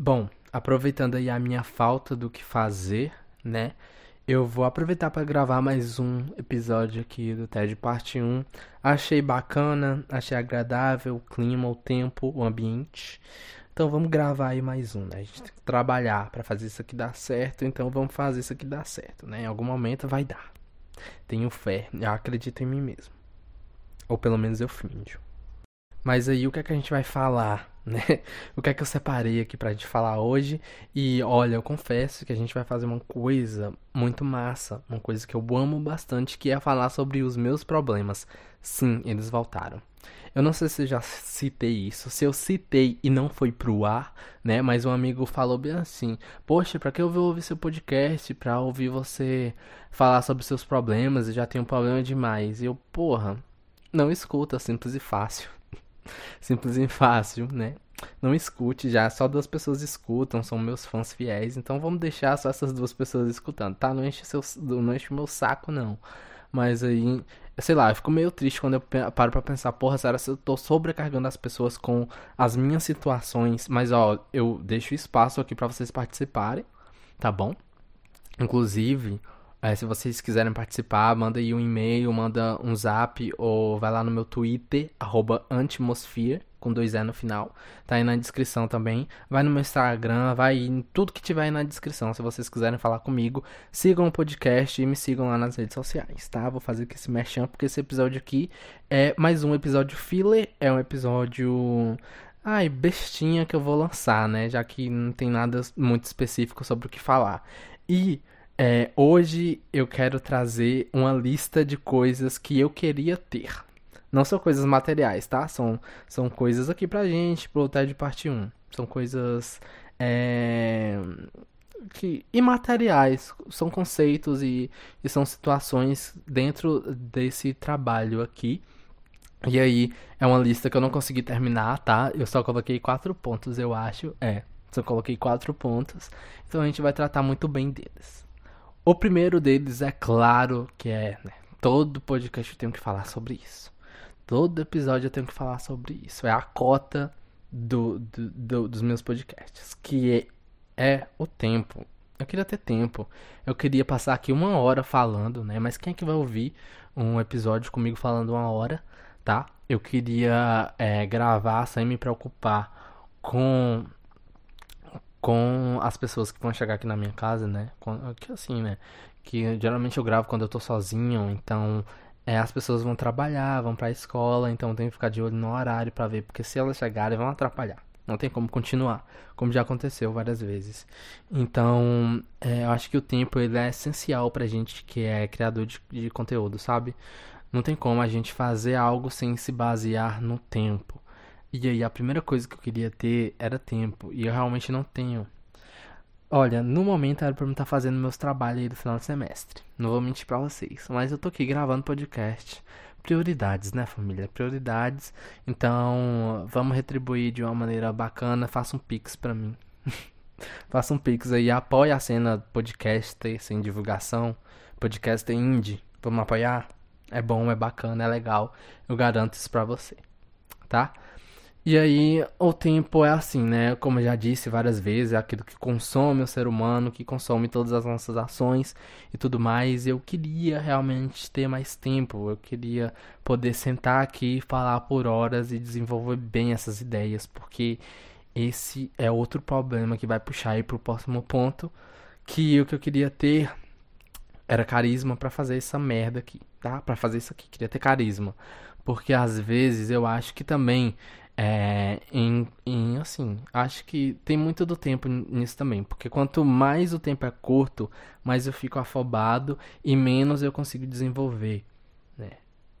Bom, aproveitando aí a minha falta do que fazer, né? Eu vou aproveitar para gravar mais um episódio aqui do TED Parte 1. Achei bacana, achei agradável o clima, o tempo, o ambiente. Então vamos gravar aí mais um, né? A gente tem que trabalhar para fazer isso aqui dar certo, então vamos fazer isso aqui dar certo, né? Em algum momento vai dar. Tenho fé, eu acredito em mim mesmo. Ou pelo menos eu finjo. Mas aí o que é que a gente vai falar, né? O que é que eu separei aqui pra gente falar hoje? E olha, eu confesso que a gente vai fazer uma coisa muito massa, uma coisa que eu amo bastante, que é falar sobre os meus problemas. Sim, eles voltaram. Eu não sei se eu já citei isso, se eu citei e não foi pro ar, né? Mas um amigo falou bem assim: Poxa, pra que eu vou ouvir seu podcast? Pra ouvir você falar sobre seus problemas? Eu já tenho um problema demais. E eu, porra, não escuta, simples e fácil. Simples e fácil, né? Não escute já, só duas pessoas escutam, são meus fãs fiéis, então vamos deixar só essas duas pessoas escutando, tá? Não enche, seu, não enche meu saco, não. Mas aí, sei lá, eu fico meio triste quando eu paro pra pensar, porra, será que eu tô sobrecarregando as pessoas com as minhas situações? Mas ó, eu deixo espaço aqui para vocês participarem, tá bom? Inclusive, é, se vocês quiserem participar, manda aí um e-mail, manda um zap ou vai lá no meu Twitter, arroba com dois E no final. Tá aí na descrição também. Vai no meu Instagram, vai em tudo que tiver aí na descrição. Se vocês quiserem falar comigo, sigam o podcast e me sigam lá nas redes sociais, tá? Vou fazer aqui esse merchan, porque esse episódio aqui é mais um episódio filler, é um episódio... Ai, bestinha que eu vou lançar, né? Já que não tem nada muito específico sobre o que falar. E é, hoje eu quero trazer uma lista de coisas que eu queria ter. Não são coisas materiais, tá? São, são coisas aqui pra gente, pro TED Parte 1. São coisas é, que, imateriais, são conceitos e, e são situações dentro desse trabalho aqui. E aí, é uma lista que eu não consegui terminar, tá? Eu só coloquei quatro pontos, eu acho. É, só coloquei quatro pontos. Então a gente vai tratar muito bem deles. O primeiro deles é claro que é, né, todo podcast eu tenho que falar sobre isso. Todo episódio eu tenho que falar sobre isso. É a cota do, do, do dos meus podcasts, que é, é, o tempo. Eu queria ter tempo. Eu queria passar aqui uma hora falando, né? Mas quem é que vai ouvir um episódio comigo falando uma hora, tá? Eu queria é, gravar sem me preocupar com com as pessoas que vão chegar aqui na minha casa, né? Que assim, né? Que geralmente eu gravo quando eu tô sozinho, então é, as pessoas vão trabalhar, vão pra escola, então tem que ficar de olho no horário para ver, porque se elas chegarem vão atrapalhar. Não tem como continuar, como já aconteceu várias vezes. Então, é, eu acho que o tempo ele é essencial pra gente que é criador de, de conteúdo, sabe? Não tem como a gente fazer algo sem se basear no tempo. E aí, a primeira coisa que eu queria ter era tempo. E eu realmente não tenho. Olha, no momento era pra eu estar fazendo meus trabalhos aí do final do semestre. Não vou mentir pra vocês. Mas eu tô aqui gravando podcast. Prioridades, né, família? Prioridades. Então, vamos retribuir de uma maneira bacana. Faça um pix pra mim. Faça um pix aí. Apoie a cena podcast sem divulgação. Podcast indie. Vamos apoiar? É bom, é bacana, é legal. Eu garanto isso pra você. Tá? E aí, o tempo é assim, né? Como eu já disse várias vezes, é aquilo que consome o ser humano, que consome todas as nossas ações e tudo mais. Eu queria realmente ter mais tempo, eu queria poder sentar aqui, falar por horas e desenvolver bem essas ideias, porque esse é outro problema que vai puxar aí pro próximo ponto, que o que eu queria ter era carisma para fazer essa merda aqui, tá? Para fazer isso aqui, queria ter carisma. Porque às vezes eu acho que também é, em, em, assim, acho que tem muito do tempo nisso também, porque quanto mais o tempo é curto, mais eu fico afobado e menos eu consigo desenvolver, né?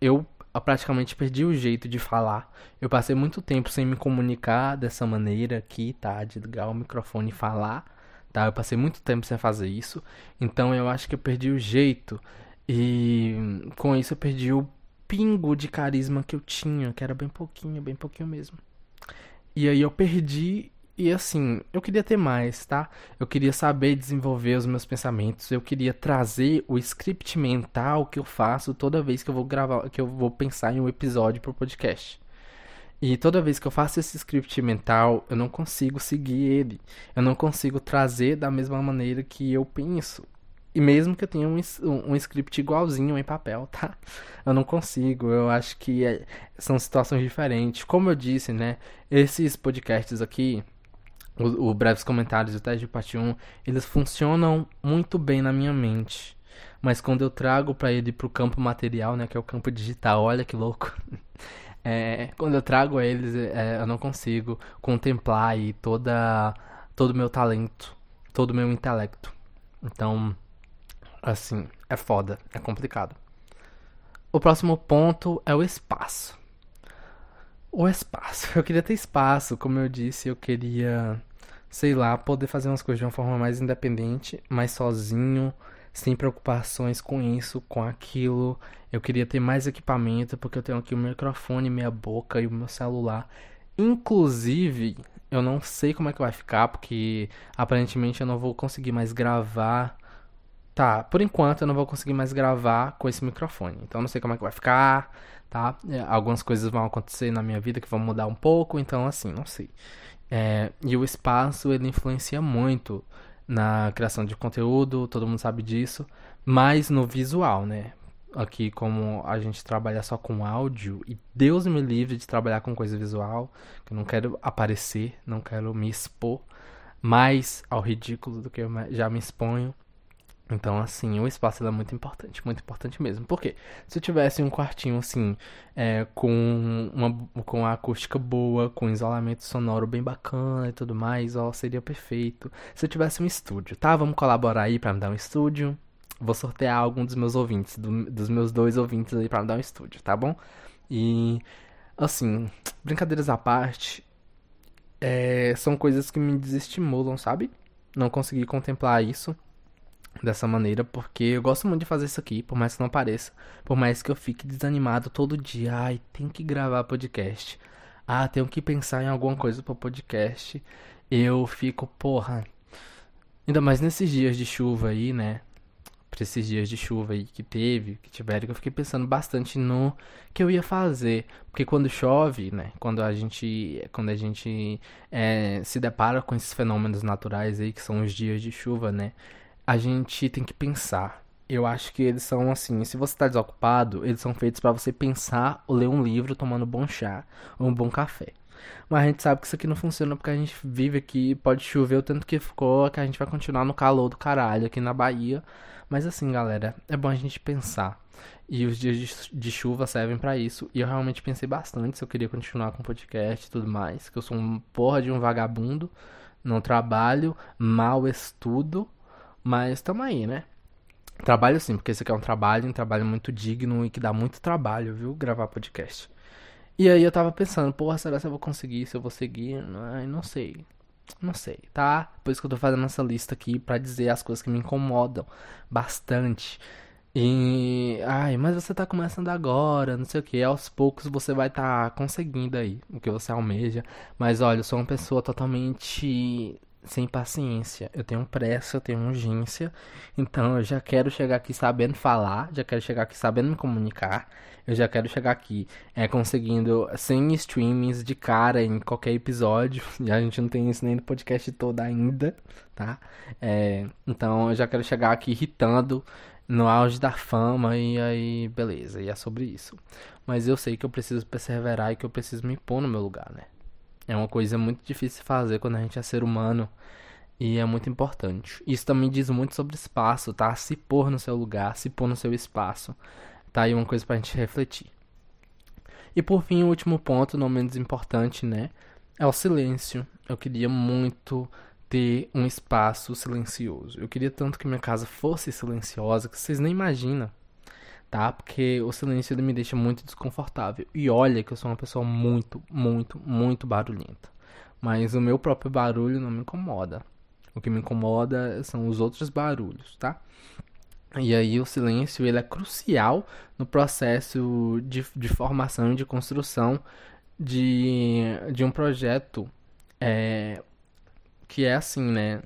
Eu praticamente perdi o jeito de falar. Eu passei muito tempo sem me comunicar dessa maneira aqui, tá? De ligar o microfone e falar, tá? Eu passei muito tempo sem fazer isso, então eu acho que eu perdi o jeito e com isso eu perdi o pingo de carisma que eu tinha, que era bem pouquinho, bem pouquinho mesmo. E aí eu perdi e assim, eu queria ter mais, tá? Eu queria saber desenvolver os meus pensamentos, eu queria trazer o script mental que eu faço toda vez que eu vou gravar, que eu vou pensar em um episódio pro podcast. E toda vez que eu faço esse script mental, eu não consigo seguir ele. Eu não consigo trazer da mesma maneira que eu penso. E mesmo que eu tenha um, um, script igualzinho em papel, tá? Eu não consigo. Eu acho que é, são situações diferentes. Como eu disse, né? Esses podcasts aqui, o, o Breves Comentários e o Teste de Parte 1, eles funcionam muito bem na minha mente. Mas quando eu trago para ele pro campo material, né? Que é o campo digital, olha que louco. É, quando eu trago eles, é, eu não consigo contemplar aí toda, todo o meu talento, todo o meu intelecto. Então, assim, é foda, é complicado. O próximo ponto é o espaço. O espaço. Eu queria ter espaço, como eu disse, eu queria, sei lá, poder fazer umas coisas de uma forma mais independente, mais sozinho sem preocupações com isso, com aquilo. Eu queria ter mais equipamento, porque eu tenho aqui o microfone, minha boca e o meu celular. Inclusive, eu não sei como é que vai ficar, porque aparentemente eu não vou conseguir mais gravar. Tá, por enquanto eu não vou conseguir mais gravar com esse microfone. Então não sei como é que vai ficar, tá? É, algumas coisas vão acontecer na minha vida que vão mudar um pouco, então assim, não sei. É, e o espaço ele influencia muito na criação de conteúdo, todo mundo sabe disso, mas no visual, né? Aqui, como a gente trabalha só com áudio, e Deus me livre de trabalhar com coisa visual, que eu não quero aparecer, não quero me expor mais ao ridículo do que eu já me exponho. Então, assim, o espaço é muito importante, muito importante mesmo. Porque se eu tivesse um quartinho assim, é, com uma com a acústica boa, com isolamento sonoro bem bacana e tudo mais, ó, seria perfeito. Se eu tivesse um estúdio, tá? Vamos colaborar aí para me dar um estúdio. Vou sortear algum dos meus ouvintes, do, dos meus dois ouvintes aí para me dar um estúdio, tá bom? E assim, brincadeiras à parte, é, são coisas que me desestimulam, sabe? Não consegui contemplar isso dessa maneira, porque eu gosto muito de fazer isso aqui, por mais que não pareça, por mais que eu fique desanimado todo dia, ai, tem que gravar podcast. Ah, tenho que pensar em alguma coisa para podcast. Eu fico, porra. Ainda mais nesses dias de chuva aí, né? Pra esses dias de chuva aí que teve, que tiveram, que eu fiquei pensando bastante no que eu ia fazer. Porque quando chove, né? Quando a gente, quando a gente é, se depara com esses fenômenos naturais aí, que são os dias de chuva, né? A gente tem que pensar. Eu acho que eles são assim, se você está desocupado, eles são feitos para você pensar ou ler um livro tomando um bom chá ou um bom café. Mas a gente sabe que isso aqui não funciona porque a gente vive aqui, pode chover o tanto que ficou, que a gente vai continuar no calor do caralho aqui na Bahia. Mas assim, galera, é bom a gente pensar. E os dias de, chuva servem para isso. E eu realmente pensei bastante se eu queria continuar com o podcast e tudo mais. Que eu sou um porra de um vagabundo. Não trabalho, mal estudo mas tamo aí, né? Trabalho sim, porque esse aqui é um trabalho, um trabalho muito digno e que dá muito trabalho, viu? Gravar podcast. E aí eu tava pensando, porra, será que eu vou conseguir? Se eu vou seguir? Ai, não sei. Não sei, tá? Por isso que eu tô fazendo essa lista aqui para dizer as coisas que me incomodam bastante. E. Ai, mas você tá começando agora, não sei o que. Aos poucos você vai estar tá conseguindo aí o que você almeja. Mas olha, eu sou uma pessoa totalmente sem paciência. Eu tenho pressa, eu tenho urgência. Então eu já quero chegar aqui sabendo falar, já quero chegar aqui sabendo me comunicar. Eu já quero chegar aqui é, conseguindo 100 streamings de cara em qualquer episódio. E a gente não tem isso nem no podcast todo ainda, tá? É, então eu já quero chegar aqui irritando no auge da fama e aí, beleza, e é sobre isso. Mas eu sei que eu preciso perseverar e que eu preciso me pôr no meu lugar, né? É uma coisa muito difícil de fazer quando a gente é ser humano e é muito importante. Isso também diz muito sobre espaço, tá? Se pôr no seu lugar, se pôr no seu espaço. Tá aí uma coisa pra gente refletir. E por fim, o último ponto, não menos importante, né? É o silêncio. Eu queria muito ter um espaço silencioso. Eu queria tanto que minha casa fosse silenciosa que vocês nem imaginam tá? Porque o silêncio me deixa muito desconfortável. E olha que eu sou uma pessoa muito, muito, muito barulhenta. Mas o meu próprio barulho não me incomoda. O que me incomoda são os outros barulhos, tá? E aí o silêncio ele é crucial no processo de, de formação e de construção de, de um projeto é, que é assim, né?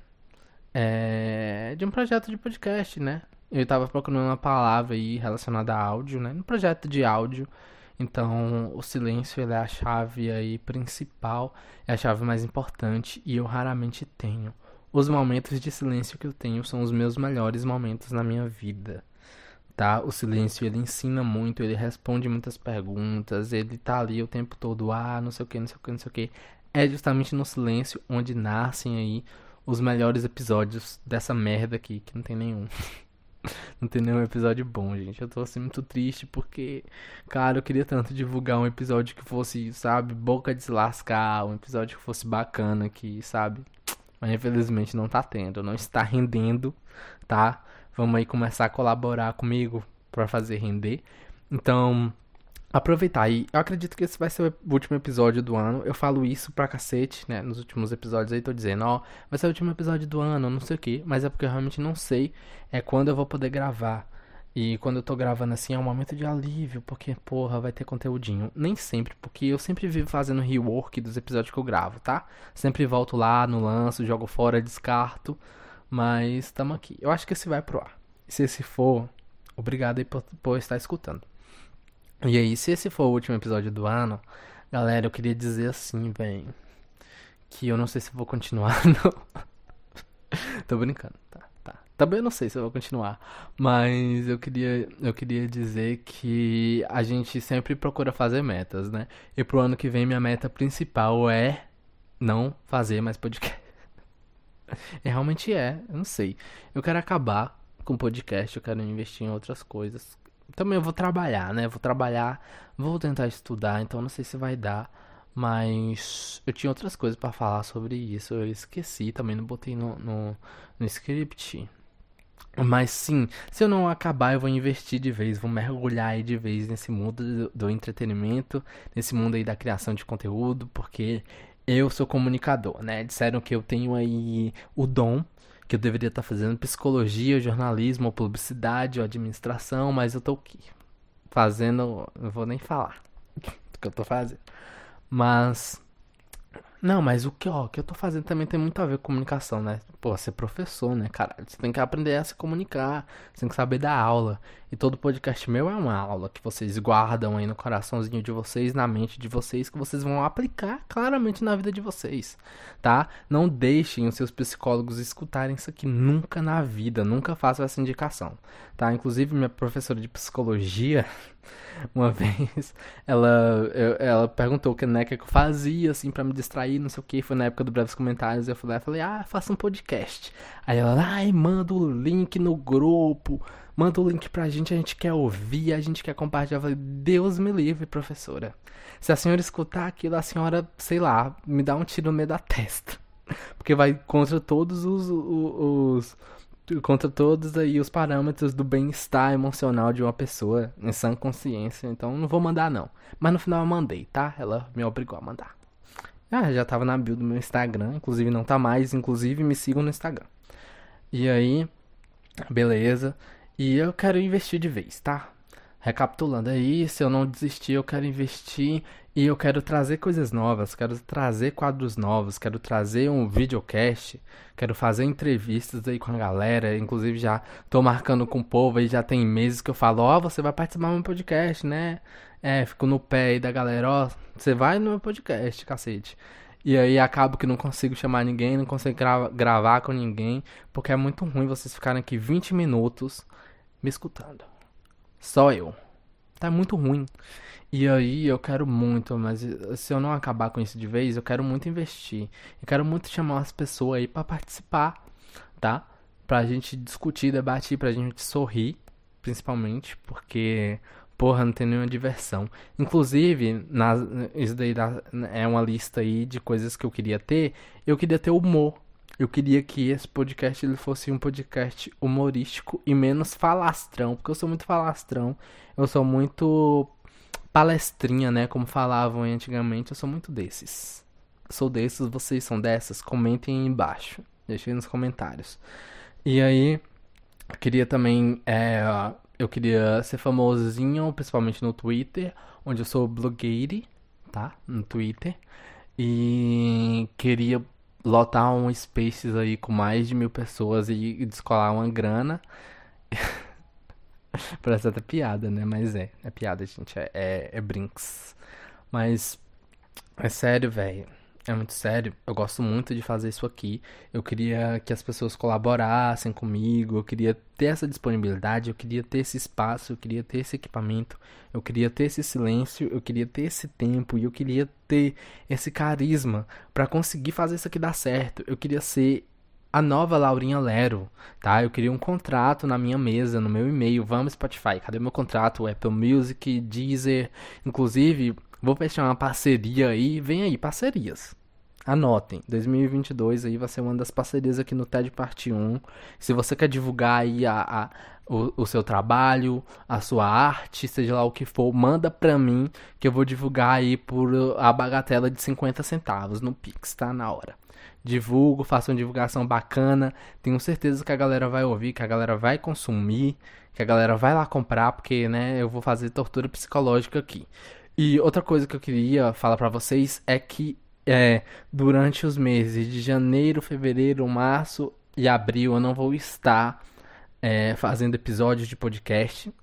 É, de um projeto de podcast, né? Eu tava procurando uma palavra aí relacionada a áudio, né? No projeto de áudio. Então, o silêncio é a chave aí principal, é a chave mais importante e eu raramente tenho. Os momentos de silêncio que eu tenho são os meus melhores momentos na minha vida. Tá? O silêncio ele ensina muito, ele responde muitas perguntas, ele tá ali o tempo todo, ah, não sei o que, não sei o que, não sei o que. É justamente no silêncio onde nascem aí os melhores episódios dessa merda aqui, que não tem nenhum. não tem nenhum episódio bom, gente. Eu tô assim muito triste porque, cara, eu queria tanto divulgar um episódio que fosse, sabe, boca de se lascar, um episódio que fosse bacana aqui, sabe? Mas infelizmente não tá tendo, não está rendendo, tá? Vamos aí começar a colaborar comigo para fazer render. Então, aproveitar. E eu acredito que esse vai ser o último episódio do ano. Eu falo isso pra cacete, né? Nos últimos episódios aí tô dizendo, ó, vai ser o último episódio do ano, não sei o que. Mas é porque eu realmente não sei é quando eu vou poder gravar. E quando eu tô gravando assim é um momento de alívio, porque, porra, vai ter conteúdinho. Nem sempre, porque eu sempre vivo fazendo rework dos episódios que eu gravo, tá? Sempre volto lá no lanço, jogo fora, descarto. Mas tamo aqui. Eu acho que esse vai pro ar. Se esse for, obrigado aí por, por estar escutando. E aí, se esse for o último episódio do ano, galera, eu queria dizer assim, velho. Que eu não sei se vou continuar, não. Tô brincando, tá, tá. Também eu não sei se eu vou continuar. Mas eu queria, eu queria dizer que a gente sempre procura fazer metas, né? E pro ano que vem, minha meta principal é não fazer mais podcast. E realmente é, eu não sei. Eu quero acabar com podcast, eu quero investir em outras coisas. Também eu vou trabalhar, né? Vou trabalhar, vou tentar estudar, então não sei se vai dar. Mas eu tinha outras coisas para falar sobre isso. Eu esqueci, também não botei no, no, no script. Mas sim, se eu não acabar, eu vou investir de vez, vou mergulhar aí de vez nesse mundo do, do entretenimento, nesse mundo aí da criação de conteúdo, porque eu sou comunicador, né? Disseram que eu tenho aí o dom que eu deveria estar fazendo psicologia, jornalismo, publicidade, administração, mas eu tô aqui fazendo, não vou nem falar o que eu tô fazendo. Mas não, mas o que, ó, o que eu tô fazendo também tem muito a ver com comunicação, né? Pô, ser professor, né, cara? Você tem que aprender a se comunicar, você tem que saber dar aula. E todo podcast meu é uma aula que vocês guardam aí no coraçãozinho de vocês, na mente de vocês, que vocês vão aplicar claramente na vida de vocês, tá? Não deixem os seus psicólogos escutarem isso aqui nunca na vida, nunca façam essa indicação, tá? Inclusive, minha professora de psicologia. Uma vez ela, eu, ela perguntou o que, né, que eu fazia, assim, para me distrair, não sei o que. Foi na época do Breves Comentários. Eu falei, eu falei, ah, faça um podcast. Aí ela, ai, manda o link no grupo, manda o link pra gente, a gente quer ouvir, a gente quer compartilhar. Eu falei, Deus me livre, professora. Se a senhora escutar aquilo, a senhora, sei lá, me dá um tiro no meio da testa. Porque vai contra todos os, os, os contra todos aí os parâmetros do bem-estar emocional de uma pessoa em sã consciência. Então não vou mandar não. Mas no final eu mandei, tá? Ela me obrigou a mandar. Ah, já tava na build do meu Instagram, inclusive não tá mais, inclusive me sigam no Instagram. E aí, beleza. E eu quero investir de vez, tá? Recapitulando aí, se eu não desistir, eu quero investir e eu quero trazer coisas novas, quero trazer quadros novos, quero trazer um videocast, quero fazer entrevistas aí com a galera, inclusive já tô marcando com o povo aí, já tem meses que eu falo, ó, oh, você vai participar do meu podcast, né? É, fico no pé aí da galera, ó, oh, você vai no meu podcast, cacete. E aí acabo que não consigo chamar ninguém, não consigo gra gravar com ninguém, porque é muito ruim vocês ficarem aqui 20 minutos me escutando. Só eu. Tá muito ruim. E aí eu quero muito, mas se eu não acabar com isso de vez, eu quero muito investir. Eu quero muito chamar as pessoas aí para participar, tá? Pra gente discutir, debater, pra gente sorrir, principalmente, porque porra, não tem nenhuma diversão. Inclusive, na, isso daí dá, é uma lista aí de coisas que eu queria ter. Eu queria ter humor. Eu queria que esse podcast ele fosse um podcast humorístico e menos falastrão, porque eu sou muito falastrão, eu sou muito palestrinha, né, como falavam antigamente, eu sou muito desses. Sou desses, vocês são dessas? Comentem aí embaixo, deixem nos comentários. E aí, eu queria também, é, eu queria ser famosinho, principalmente no Twitter, onde eu sou blogueire, tá, no Twitter. E queria lotar um Spaces aí com mais de mil pessoas e descolar uma grana. Parece até piada, né? Mas é, é piada, gente. É, é, é brinks. Mas é sério, velho. É muito sério. Eu gosto muito de fazer isso aqui. Eu queria que as pessoas colaborassem comigo. Eu queria ter essa disponibilidade. Eu queria ter esse espaço. Eu queria ter esse equipamento. Eu queria ter esse silêncio. Eu queria ter esse tempo. E eu queria ter esse carisma para conseguir fazer isso aqui dar certo. Eu queria ser a nova Laurinha Lero, tá? Eu queria um contrato na minha mesa, no meu e-mail. Vamos, Spotify. Cadê meu contrato? Apple Music, Deezer. Inclusive, Vou fechar uma parceria aí. Vem aí, parcerias. Anotem, 2022 aí vai ser uma das parcerias aqui no TED Parte 1. Se você quer divulgar aí a, a o, o, seu trabalho, a sua arte, seja lá o que for, manda pra mim que eu vou divulgar aí por a bagatela de 50 centavos no Pix, tá? Na hora. Divulgo, faço uma divulgação bacana. Tenho certeza que a galera vai ouvir, que a galera vai consumir, que a galera vai lá comprar, porque, né, eu vou fazer tortura psicológica aqui. E outra coisa que eu queria falar para vocês é que é, durante os meses de janeiro, fevereiro, março e abril eu não vou estar é, fazendo episódios de podcast.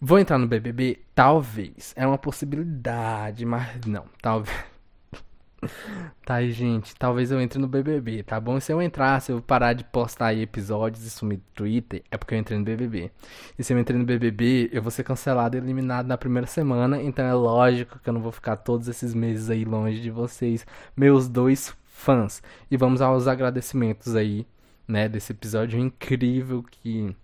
Vou entrar no BBB? Talvez. É uma possibilidade, mas não. Talvez. Tá gente. Talvez eu entre no BBB, tá bom? Se eu entrar, se eu parar de postar aí episódios e sumir do Twitter, é porque eu entrei no BBB. E se eu entrei no BBB, eu vou ser cancelado e eliminado na primeira semana. Então é lógico que eu não vou ficar todos esses meses aí longe de vocês, meus dois fãs. E vamos aos agradecimentos aí, né? Desse episódio incrível que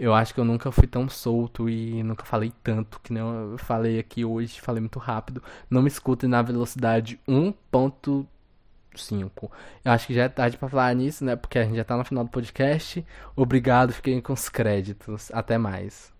eu acho que eu nunca fui tão solto e nunca falei tanto que nem eu falei aqui hoje, falei muito rápido. Não me escutem na velocidade 1.5. Eu acho que já é tarde para falar nisso, né? Porque a gente já tá no final do podcast. Obrigado, fiquem com os créditos. Até mais.